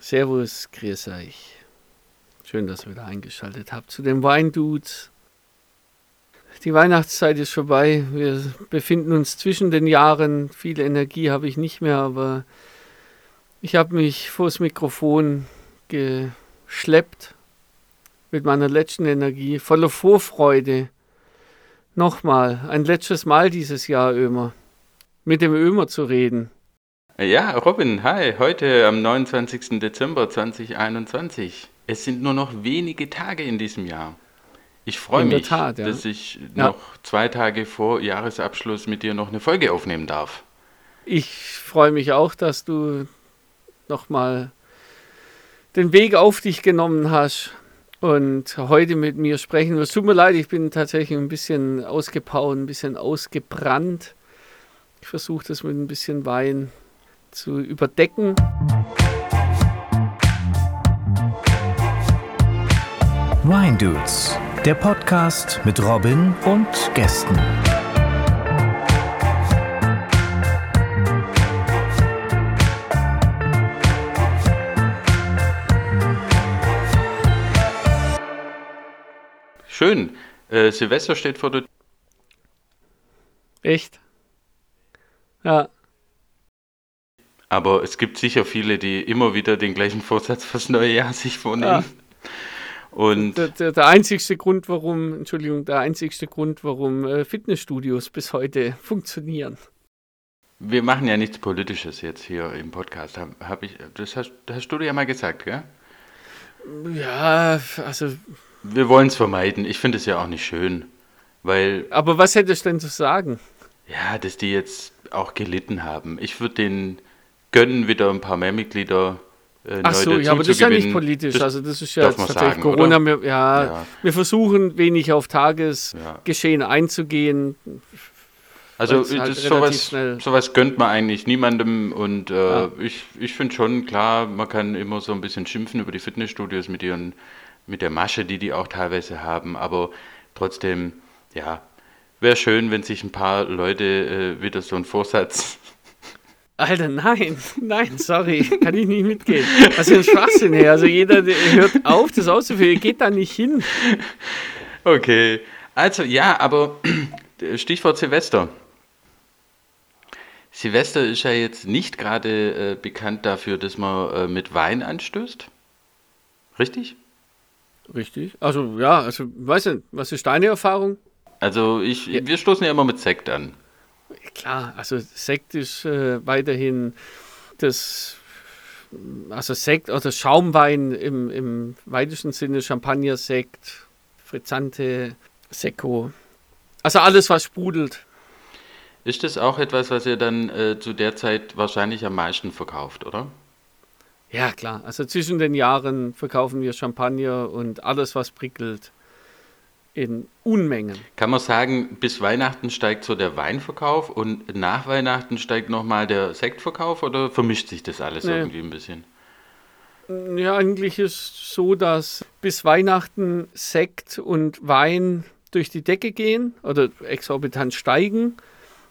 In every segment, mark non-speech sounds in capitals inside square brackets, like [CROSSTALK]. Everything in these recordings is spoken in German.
Servus, grüß euch. Schön, dass ihr wieder eingeschaltet habt zu den Weindudes. Die Weihnachtszeit ist vorbei. Wir befinden uns zwischen den Jahren. Viel Energie habe ich nicht mehr, aber ich habe mich vors Mikrofon geschleppt mit meiner letzten Energie, voller Vorfreude. Nochmal, ein letztes Mal dieses Jahr, Ömer, mit dem Ömer zu reden. Ja, Robin, hi, heute am 29. Dezember 2021. Es sind nur noch wenige Tage in diesem Jahr. Ich freue mich, Tat, ja. dass ich ja. noch zwei Tage vor Jahresabschluss mit dir noch eine Folge aufnehmen darf. Ich freue mich auch, dass du nochmal den Weg auf dich genommen hast und heute mit mir sprechen wirst. Tut mir leid, ich bin tatsächlich ein bisschen ausgepowert, ein bisschen ausgebrannt. Ich versuche das mit ein bisschen Wein zu überdecken. Wine Dudes der Podcast mit Robin und Gästen. Schön. Äh, Silvester steht vor der. Echt? Ja. Aber es gibt sicher viele, die immer wieder den gleichen Vorsatz [LAUGHS] fürs neue Jahr sich vornehmen. Ja. Und der, der, der, einzigste Grund, warum, Entschuldigung, der einzigste Grund, warum äh, Fitnessstudios bis heute [LAUGHS] funktionieren. Wir machen ja nichts Politisches jetzt hier im Podcast. Hab, hab ich, das hast, hast du dir ja mal gesagt, gell? Ja, also. Wir wollen es vermeiden. Ich finde es ja auch nicht schön. Weil. Aber was hättest du denn zu sagen? Ja, dass die jetzt auch gelitten haben. Ich würde denen gönnen, wieder ein paar mehr Mitglieder äh, Ach so, ja, aber das ist ja nicht politisch. Das also das ist ja tatsächlich sagen, Corona. Wir, ja, ja, wir versuchen wenig auf Tagesgeschehen ja. einzugehen. Also halt sowas, sowas gönnt man eigentlich niemandem und äh, ja. ich, ich finde schon klar, man kann immer so ein bisschen schimpfen über die Fitnessstudios mit ihren mit der Masche, die die auch teilweise haben, aber trotzdem, ja, wäre schön, wenn sich ein paar Leute äh, wieder so einen Vorsatz Alter, nein, [LAUGHS] nein, sorry, [LAUGHS] kann ich nicht mitgehen. Was für ein Schwachsinn her. Also jeder hört auf, das auszuführen, geht da nicht hin. Okay, also ja, aber [CLEARS THROAT] Stichwort Silvester. Silvester ist ja jetzt nicht gerade äh, bekannt dafür, dass man äh, mit Wein anstößt. Richtig? Richtig. Also ja, also weißt du, was ist deine Erfahrung? Also ich, ja. wir stoßen ja immer mit Sekt an. Klar, also Sekt ist äh, weiterhin das, also Sekt oder Schaumwein im, im weitesten Sinne, Champagner-Sekt, Frizzante, Secco. Also alles, was sprudelt. Ist das auch etwas, was ihr dann äh, zu der Zeit wahrscheinlich am meisten verkauft, oder? Ja, klar. Also zwischen den Jahren verkaufen wir Champagner und alles, was prickelt in Unmengen. Kann man sagen, bis Weihnachten steigt so der Weinverkauf und nach Weihnachten steigt nochmal der Sektverkauf oder vermischt sich das alles nee. irgendwie ein bisschen? Ja, eigentlich ist es so, dass bis Weihnachten Sekt und Wein durch die Decke gehen oder exorbitant steigen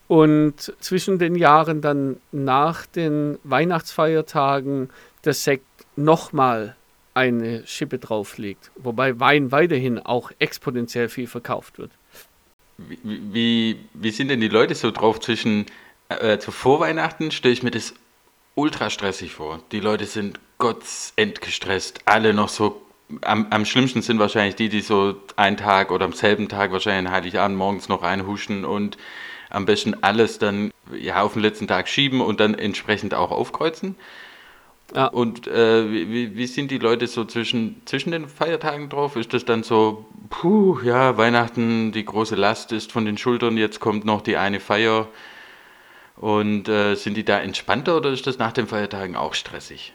und zwischen den Jahren dann nach den Weihnachtsfeiertagen der Sekt nochmal eine Schippe drauflegt. Wobei Wein weiterhin auch exponentiell viel verkauft wird. Wie, wie, wie sind denn die Leute so drauf zwischen äh, zu Vorweihnachten? Stelle ich mir das ultra stressig vor. Die Leute sind gestresst, alle noch so. Am, am schlimmsten sind wahrscheinlich die, die so einen Tag oder am selben Tag wahrscheinlich Heiligabend morgens noch reinhuschen und am besten alles dann ja, auf den letzten Tag schieben und dann entsprechend auch aufkreuzen. Ja. Und äh, wie, wie sind die Leute so zwischen, zwischen den Feiertagen drauf? Ist das dann so, puh, ja, Weihnachten, die große Last ist von den Schultern, jetzt kommt noch die eine Feier. Und äh, sind die da entspannter oder ist das nach den Feiertagen auch stressig?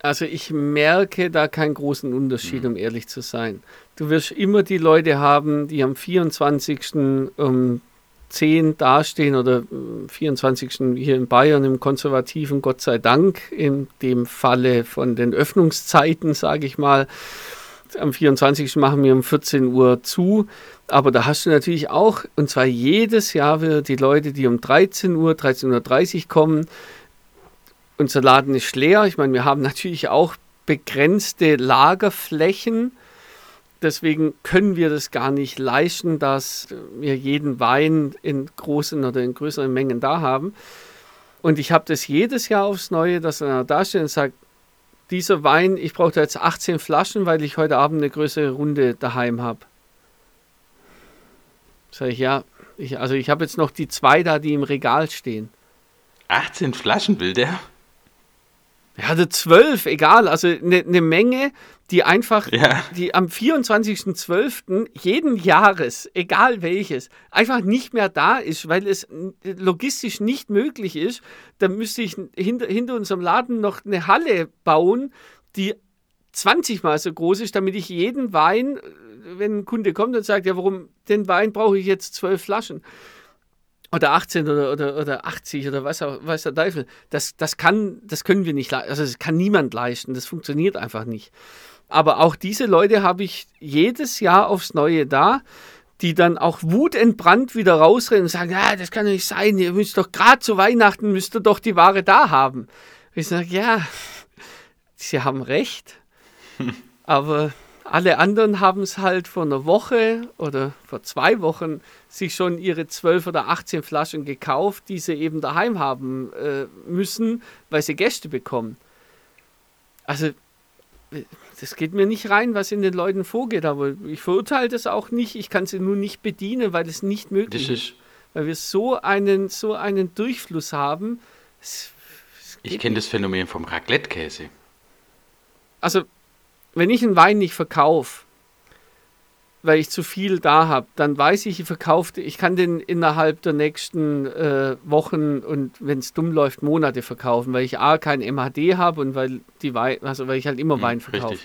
Also ich merke da keinen großen Unterschied, mhm. um ehrlich zu sein. Du wirst immer die Leute haben, die am 24. um 10 dastehen oder 24. Äh, hier in Bayern im konservativen, Gott sei Dank, in dem Falle von den Öffnungszeiten, sage ich mal. Am 24. machen wir um 14 Uhr zu. Aber da hast du natürlich auch, und zwar jedes Jahr wieder die Leute, die um 13 Uhr, 13.30 Uhr kommen, unser Laden ist leer. Ich meine, wir haben natürlich auch begrenzte Lagerflächen. Deswegen können wir das gar nicht leisten, dass wir jeden Wein in großen oder in größeren Mengen da haben. Und ich habe das jedes Jahr aufs Neue, dass er da steht und sagt, dieser Wein, ich brauche da jetzt 18 Flaschen, weil ich heute Abend eine größere Runde daheim habe. Sag ich, ja, ich, also ich habe jetzt noch die zwei da, die im Regal stehen. 18 Flaschen will der? Ja, der 12, egal, also eine ne Menge, die einfach, Ja. die am 24.12. jeden Jahres, egal welches, einfach nicht mehr da ist, weil es logistisch nicht möglich ist. Da müsste ich hinter, hinter unserem Laden noch eine Halle bauen, die 20 Mal so groß ist, damit ich jeden Wein, äh, wenn ein Kunde kommt und sagt, ja, warum den Wein brauche ich jetzt zwölf Flaschen? Oder 18 oder, oder, oder 80 oder was auch, weiß der Teufel. Das, das, kann, das können wir nicht leisten. Also das kann niemand leisten. Das funktioniert einfach nicht. Aber auch diese Leute habe ich jedes Jahr aufs Neue da, die dann auch wutentbrannt wieder rausrennen und sagen, ja, das kann doch nicht sein. Ihr müsst doch gerade zu Weihnachten, müsst ihr doch die Ware da haben. Ich sage, ja, [LAUGHS] sie haben recht. [LAUGHS] Aber alle anderen haben es halt vor einer Woche oder vor zwei Wochen sich schon ihre 12 oder 18 Flaschen gekauft, die sie eben daheim haben äh, müssen, weil sie Gäste bekommen. Also, äh, das geht mir nicht rein, was in den Leuten vorgeht, aber ich verurteile das auch nicht. Ich kann sie nur nicht bedienen, weil es nicht möglich Das ist. Weil wir so einen, so einen Durchfluss haben. Es, es ich kenne das Phänomen vom Raclette-Käse. also wenn ich einen Wein nicht verkaufe, weil ich zu viel da habe, dann weiß ich, ich verkaufe, ich kann den innerhalb der nächsten äh, Wochen und wenn es dumm läuft, Monate verkaufen, weil ich A kein MHD habe und weil die Wein, also weil ich halt immer Hm, Wein verkaufe.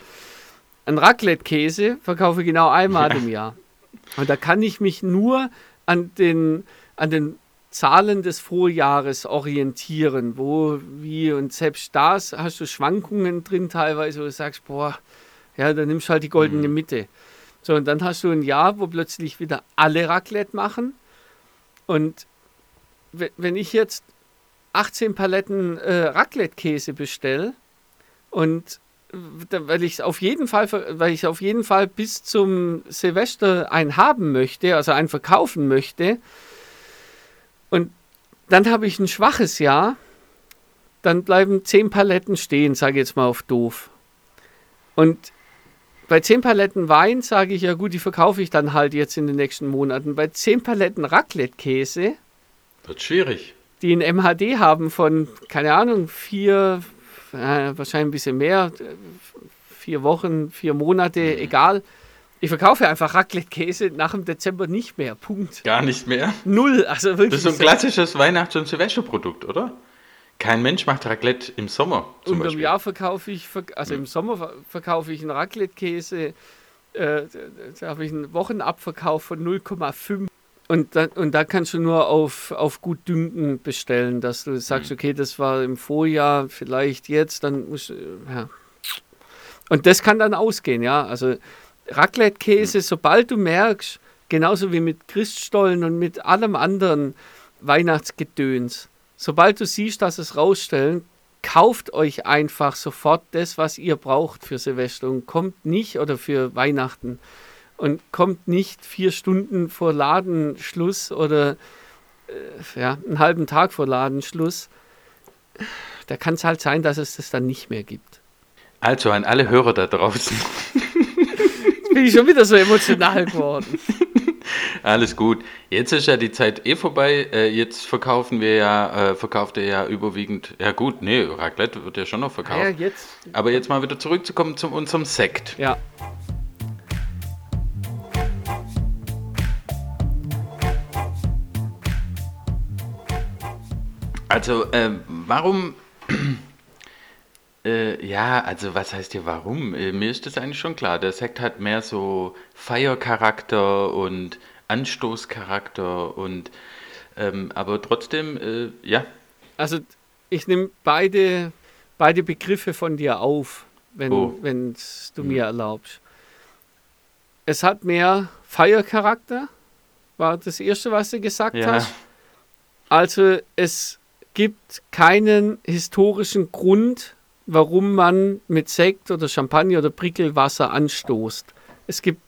Ein Raclette-Käse verkaufe ich genau einmal [LAUGHS] im Jahr. Und da kann ich mich nur an den, an den Zahlen des Vorjahres orientieren, wo, wie und selbst da hast du Schwankungen drin teilweise, wo du sagst, boah, ja, dann nimmst du halt die goldene Mitte. So, und dann hast du ein Jahr, wo plötzlich wieder alle Raclette machen. Und we- wenn ich jetzt 18 Paletten äh, Raclette-Käse bestelle und weil ich auf jeden Fall, weil ich auf jeden Fall bis zum Silvester einen haben möchte, also einen verkaufen möchte, und dann habe ich ein schwaches Jahr, dann bleiben zehn Paletten stehen, sage ich jetzt mal auf doof. Und bei zehn Paletten Wein sage ich ja gut, die verkaufe ich dann halt jetzt in den nächsten Monaten. Bei zehn Paletten Raclette-Käse, Wird schwierig. die ein MHD haben von, keine Ahnung, vier, äh, wahrscheinlich ein bisschen mehr, vier Wochen, vier Monate, egal. Ich verkaufe einfach Raclette-Käse nach dem Dezember nicht mehr. Punkt. Gar nicht mehr. Null. Also wirklich. Das ist so ein klassisches Weihnachts- und Silvesterprodukt, oder? Kein Mensch macht Raclette im Sommer zum Und im Beispiel. Jahr verkaufe ich, also im Sommer ver- verkaufe ich einen Raclette-Käse, äh, da habe ich einen Wochenabverkauf von 0,5. Und da, und da kannst du nur auf, auf gut Dünken bestellen, dass du sagst, okay, das war im Vorjahr, vielleicht jetzt, dann musst du, ja. Und das kann dann ausgehen, ja. Also Raclette-Käse, sobald du merkst, genauso wie mit Christstollen und mit allem anderen Weihnachtsgedöns, sobald du siehst, dass es rausstellen, kauft euch einfach sofort das, was ihr braucht für Silvester und kommt nicht oder für Weihnachten und kommt nicht vier Stunden vor Ladenschluss oder äh, ja, einen halben Tag vor Ladenschluss. Da kann es halt sein, dass es das dann nicht mehr gibt. Also an alle Hörer da draußen. Jetzt bin ich schon wieder so emotional geworden. [LAUGHS] Alles gut. Jetzt ist ja die Zeit eh vorbei. Äh, jetzt verkaufen wir ja, äh, verkauft er ja überwiegend. Ja gut, nee, Raclette wird ja schon noch verkauft. Ja, jetzt. Aber jetzt mal wieder zurückzukommen zu unserem Sekt. Ja. Also, ähm, warum? [CLEARS THROAT] äh, ja, also was heißt hier warum? Äh, mir ist das eigentlich schon klar. Der Sekt hat mehr so Feiercharakter und Anstoßcharakter und ähm, aber trotzdem, äh, ja, Also ich nehme beide, beide Begriffe von dir auf, wenn Oh. du mir erlaubst. Es hat mehr Feiercharakter, war das erste, was du gesagt ja, hast. Also es gibt keinen historischen Grund, warum man mit Sekt oder Champagner oder Prickelwasser anstoßt. Es gibt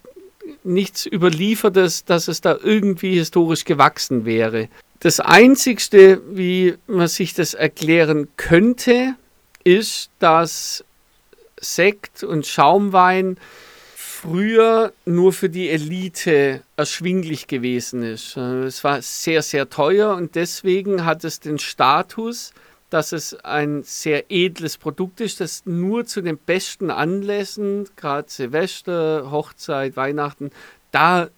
nichts Überliefertes, dass es da irgendwie historisch gewachsen wäre. Das Einzigste, wie man sich das erklären könnte, ist, dass Sekt und Schaumwein früher nur für die Elite erschwinglich gewesen ist. Es war sehr, sehr teuer und deswegen hat es den Status, dass es ein sehr edles Produkt ist, das nur zu den besten Anlässen, gerade Silvester, Hochzeit, Weihnachten, da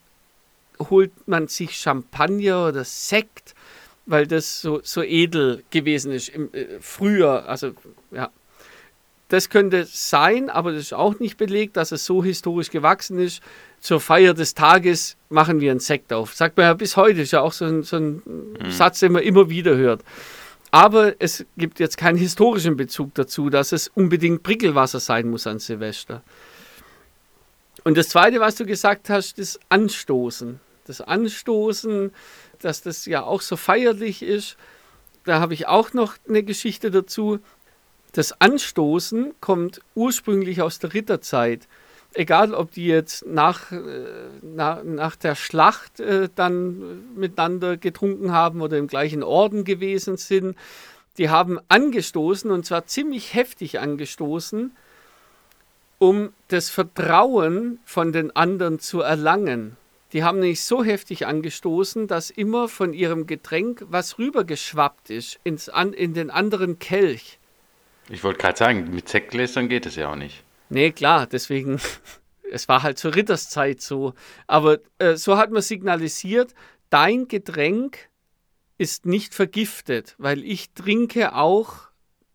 holt man sich Champagner oder Sekt, weil das so, so edel gewesen ist im, äh, früher. Also ja, das könnte sein, aber das ist auch nicht belegt, dass es so historisch gewachsen ist. Zur Feier des Tages machen wir einen Sekt auf. Sagt man ja bis heute, ist ja auch so ein, so ein mhm. Satz, den man immer wieder hört. Aber es gibt jetzt keinen historischen Bezug dazu, dass es unbedingt Prickelwasser sein muss an Silvester. Und das Zweite, was du gesagt hast, das Anstoßen. Das Anstoßen, dass das ja auch so feierlich ist. Da habe ich auch noch eine Geschichte dazu. Das Anstoßen kommt ursprünglich aus der Ritterzeit. Egal, ob die jetzt nach, äh, nach, der Schlacht äh, dann miteinander getrunken haben oder im gleichen Orden gewesen sind, die haben angestoßen und zwar ziemlich heftig angestoßen, um das Vertrauen von den anderen zu erlangen. Die haben nämlich so heftig angestoßen, dass immer von ihrem Getränk was rübergeschwappt ist ins, an, in den anderen Kelch. Ich wollte gerade sagen, mit Sektgläsern geht es ja auch nicht. Nee, klar, deswegen, [LAUGHS] es war halt zur Ritterszeit so. Aber äh, so hat man signalisiert, dein Getränk ist nicht vergiftet, weil ich trinke auch,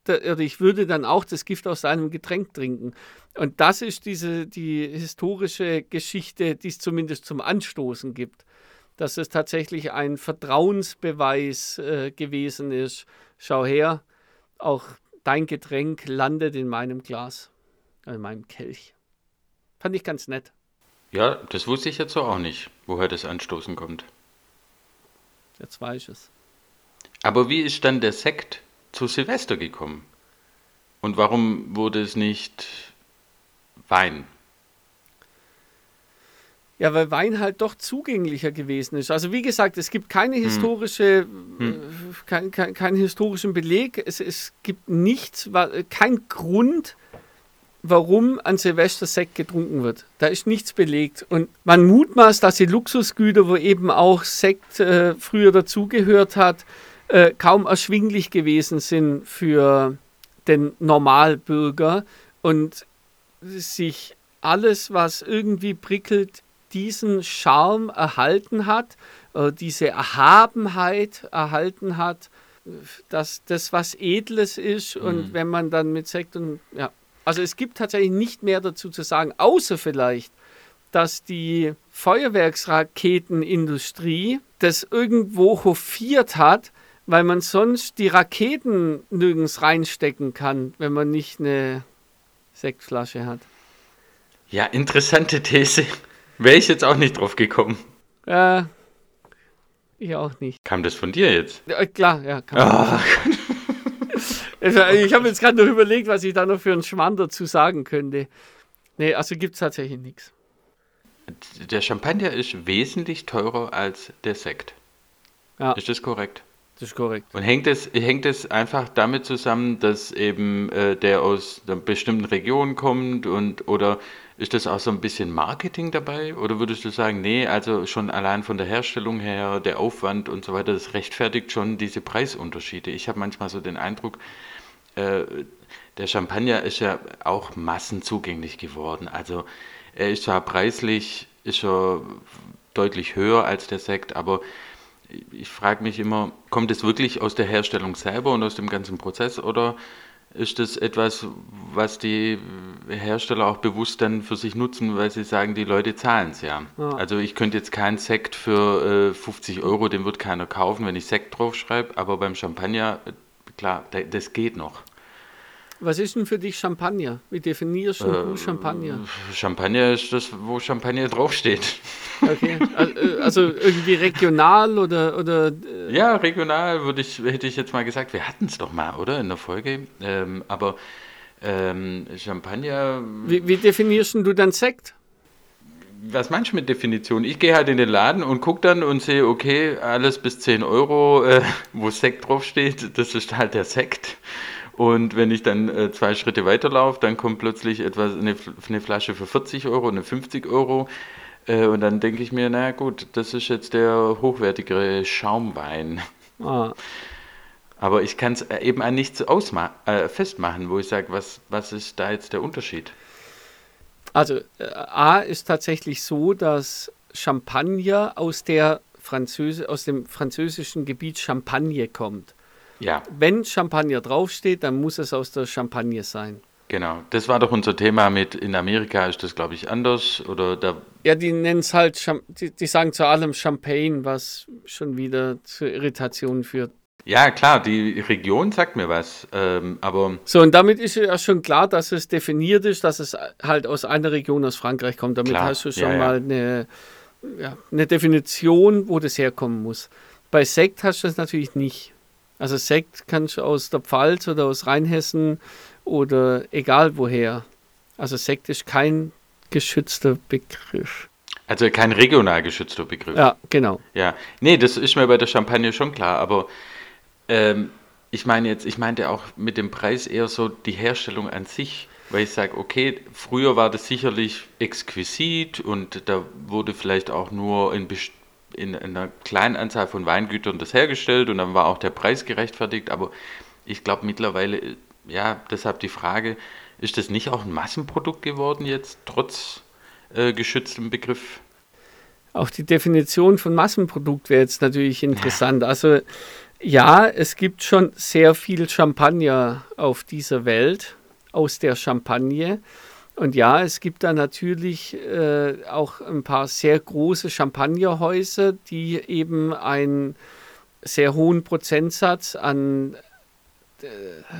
oder ich würde dann auch das Gift aus deinem Getränk trinken. Und das ist diese, die historische Geschichte, die es zumindest zum Anstoßen gibt. Dass es tatsächlich ein Vertrauensbeweis äh, gewesen ist. Schau her, auch dein Getränk landet in meinem Glas, in meinem Kelch. Fand ich ganz nett. Ja, das wusste ich jetzt so auch nicht, woher das Anstoßen kommt. Jetzt weiß ich es. Aber wie ist dann der Sekt zu Silvester gekommen? Und warum wurde es nicht Wein? Ja, weil Wein halt doch zugänglicher gewesen ist. Also wie gesagt, es gibt keine hm. historische, hm. Äh, kein, kein, keinen historischen Beleg. Es, es gibt nichts, kein Grund, warum an Silvester Sekt getrunken wird. Da ist nichts belegt. Und man mutmaßt, dass die Luxusgüter, wo eben auch Sekt äh, früher dazugehört hat, äh, kaum erschwinglich gewesen sind für den Normalbürger und sich alles, was irgendwie prickelt, diesen Charme erhalten hat, äh, diese Erhabenheit erhalten hat, dass das was Edles ist mhm. und wenn man dann mit Sekt und ja, also es gibt tatsächlich nicht mehr dazu zu sagen, außer vielleicht, dass die Feuerwerksraketenindustrie das irgendwo hofiert hat, weil man sonst die Raketen nirgends reinstecken kann, wenn man nicht eine Sektflasche hat. Ja, interessante These. Wäre ich jetzt auch nicht drauf gekommen. Äh, ich auch nicht. Kam das von dir jetzt? Ja, klar, ja. Oh. Ich habe jetzt gerade noch überlegt, was ich da noch für einen Schmarrn dazu sagen könnte. Nee, also gibt es tatsächlich nichts. Der Champagner ist wesentlich teurer als der Sekt. Ja. Ist das korrekt? Das ist korrekt. Und hängt es, hängt es einfach damit zusammen, dass eben äh, der aus einer bestimmten Region kommt und oder ist das auch so ein bisschen Marketing dabei? Oder würdest du sagen, nee, also schon allein von der Herstellung her, der Aufwand und so weiter, das rechtfertigt schon diese Preisunterschiede? Ich habe manchmal so den Eindruck, äh, der Champagner ist ja auch massenzugänglich geworden. Also er ist zwar preislich, ist er deutlich höher als der Sekt, aber ich frage mich immer, kommt es wirklich aus der Herstellung selber und aus dem ganzen Prozess oder ist das etwas, was die Hersteller auch bewusst dann für sich nutzen, weil sie sagen, die Leute zahlen es ja. ja. Also ich könnte jetzt keinen Sekt für äh, 50 Euro, den wird keiner kaufen, wenn ich Sekt draufschreibe, aber beim Champagner, klar, das geht noch. Was ist denn für dich Champagner? Wie definierst du Äh, Champagner? Champagner ist das, wo Champagner draufsteht. [LAUGHS] Okay. Äh, Also irgendwie regional oder, oder äh, Ja, regional würde ich, hätte ich jetzt mal gesagt, wir hatten es doch mal, oder? In der Folge. Ähm, aber ähm, Champagner, wie, wie definierst du dann Sekt? was meinst du mit Definition? Ich gehe halt in den Laden und gucke dann und sehe, okay, alles bis 10 Euro, äh, wo Sekt draufsteht, das ist halt der Sekt. Und wenn ich dann äh, zwei Schritte weiterlaufe, dann kommt plötzlich etwas, eine, eine Flasche für 40 Euro, eine 50 Euro. Äh, und dann denke ich mir, na gut, das ist jetzt der hochwertigere Schaumwein. Ah, Aber ich kann es eben an nichts äh, festmachen, wo ich sage, was, was ist da jetzt der Unterschied? Also äh, A ist tatsächlich so, dass Champagner aus, der Französ aus dem französischen Gebiet Champagne kommt. Ja, Wenn Champagner draufsteht, dann muss es aus der Champagne sein. genau. Das war doch unser Thema mit, in Amerika ist das, glaube ich, anders. Oder da, Ja, die nennen es halt, die, die sagen zu allem Champagne, was schon wieder zu Irritationen führt. ja klar, die Region sagt mir was. Ähm, aber So, und damit ist ja schon klar, dass es definiert ist, dass es halt aus einer Region aus Frankreich kommt. Damit Klar, hast du schon ja, ja. mal eine, ja, eine Definition, wo das herkommen muss. Bei Sekt hast du das natürlich nicht. Also Sekt kannst du aus der Pfalz oder aus Rheinhessen oder egal woher. Also Sekt ist kein geschützter Begriff. also kein regional geschützter Begriff. Ja, genau. Ja, nee, das ist mir bei der Champagne schon klar, aber ähm, ich meine jetzt, ich meinte auch mit dem Preis eher so die Herstellung an sich, weil ich sage, okay, früher war das sicherlich exquisit und da wurde vielleicht auch nur in, best- in einer kleinen Anzahl von Weingütern das hergestellt und dann war auch der Preis gerechtfertigt, aber ich glaube mittlerweile, äh, ja, deshalb die Frage, ist das nicht auch ein Massenprodukt geworden jetzt, trotz äh, geschütztem Begriff? Auch die Definition von Massenprodukt wäre jetzt natürlich interessant. Also ja, es gibt schon sehr viel Champagner auf dieser Welt, aus der Champagne. Und ja, es gibt da natürlich äh, auch ein paar sehr große Champagnerhäuser, die eben einen sehr hohen Prozentsatz an, äh,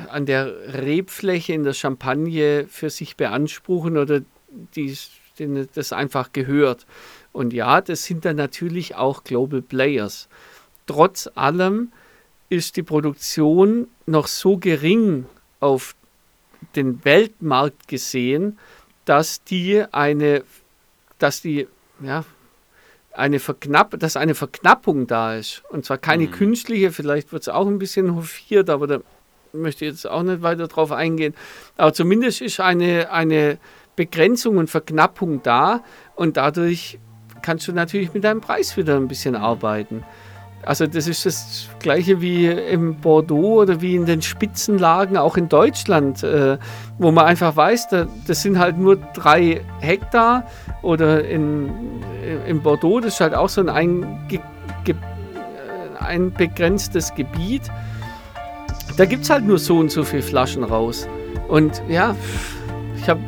an der Rebfläche in der Champagne für sich beanspruchen oder die, denen das einfach gehört. Und ja, das sind dann natürlich auch Global Players. Trotz allem ist die Produktion noch so gering auf den Weltmarkt gesehen, dass die eine, dass die, ja, eine Verknapp, dass eine Verknappung da ist. Und zwar keine künstliche, vielleicht wird es auch ein bisschen hofiert, aber da möchte ich jetzt auch nicht weiter drauf eingehen. Aber zumindest ist eine, eine Begrenzung und Verknappung da und dadurch kannst du natürlich mit deinem Preis wieder ein bisschen arbeiten. Also das ist das gleiche wie im Bordeaux oder wie in den Spitzenlagen, auch in Deutschland, äh, wo man einfach weiß, da, das sind halt nur drei Hektar oder in, in Bordeaux, das ist halt auch so ein, einge, ge, äh, ein begrenztes Gebiet. Da gibt es halt nur so und so viele Flaschen raus. Und ja, ich habe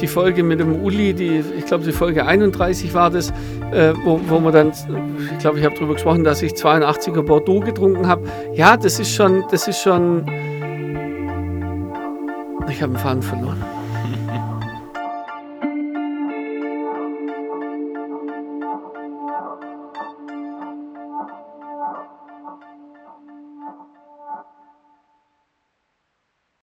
die Folge mit dem Uli, die, ich glaube, die Folge 31 war das, äh, wo, wo man dann, ich glaube, ich habe darüber gesprochen, dass ich 82er Bordeaux getrunken habe. Ja, das ist schon, das ist schon. Ich habe einen Faden verloren.